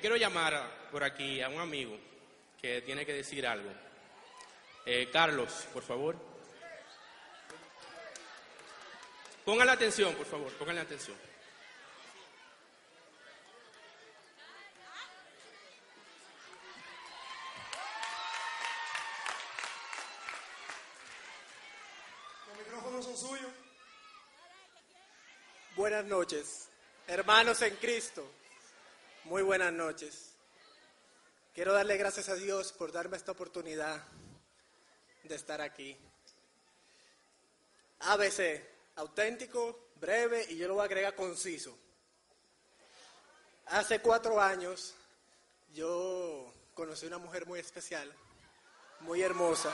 quiero llamar por aquí a un amigo que tiene que decir algo. Eh, Carlos, por favor. Pónganle atención, por favor, pónganle atención. Los micrófonos son suyos. Buenas noches, hermanos en Cristo. Muy buenas noches. Quiero darle gracias a Dios por darme esta oportunidad de estar aquí. ABC, auténtico, breve y yo lo voy a agregar conciso. Hace cuatro años yo conocí una mujer muy especial, muy hermosa.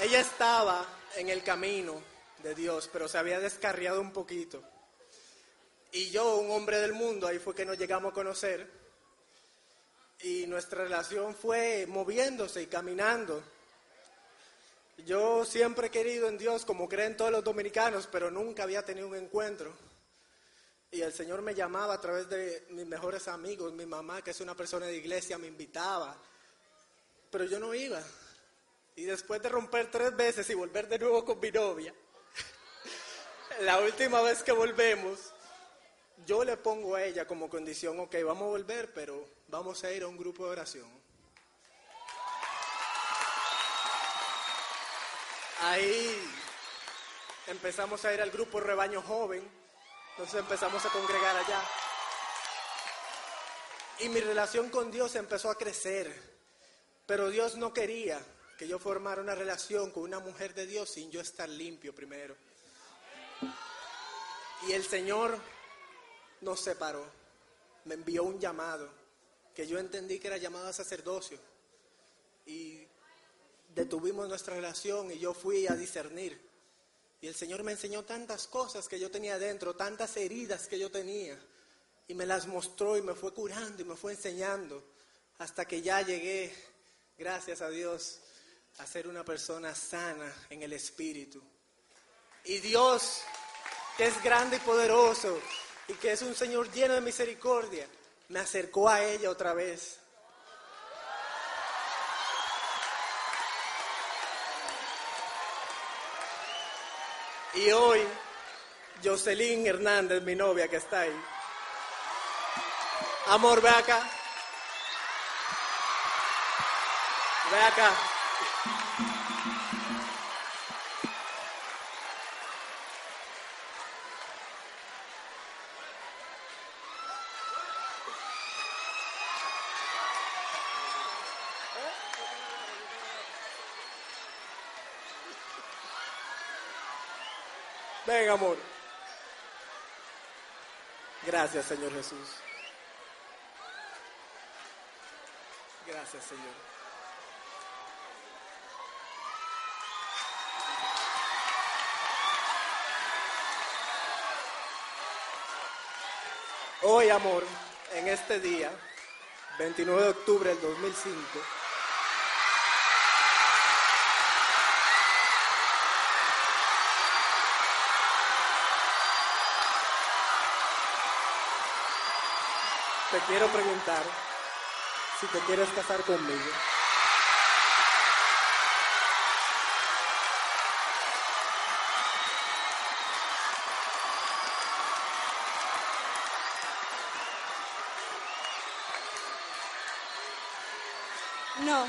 Ella estaba en el camino de Dios, pero se había descarriado un poquito. Y yo, un hombre del mundo, ahí fue que nos llegamos a conocer. Y nuestra relación fue moviéndose y caminando. Yo siempre he querido en Dios, como creen todos los dominicanos, pero nunca había tenido un encuentro. Y el Señor me llamaba a través de mis mejores amigos, mi mamá, que es una persona de iglesia, me invitaba. Pero yo no iba. Y después de romper tres veces y volver de nuevo con mi novia, la última vez que volvemos, yo le pongo a ella como condición, ok, vamos a volver, pero vamos a ir a un grupo de oración. Ahí empezamos a ir al grupo Rebaño Joven, entonces empezamos a congregar allá. Y mi relación con Dios empezó a crecer, pero Dios no quería que yo formara una relación con una mujer de Dios sin yo estar limpio primero. Y el Señor nos separó, me envió un llamado, que yo entendí que era llamado a sacerdocio. Y detuvimos nuestra relación y yo fui a discernir. Y el Señor me enseñó tantas cosas que yo tenía dentro, tantas heridas que yo tenía. Y me las mostró y me fue curando y me fue enseñando. Hasta que ya llegué, gracias a Dios, a ser una persona sana en el espíritu. Y Dios, que es grande y poderoso y que es un Señor lleno de misericordia, me acercó a ella otra vez. Y hoy, Jocelyn Hernández, mi novia que está ahí. Amor, ve acá. Ve acá. Ven, amor. Gracias, Señor Jesús. Gracias, Señor. Hoy, amor, en este día, 29 de octubre del 2005, te quiero preguntar si te quieres casar conmigo. No.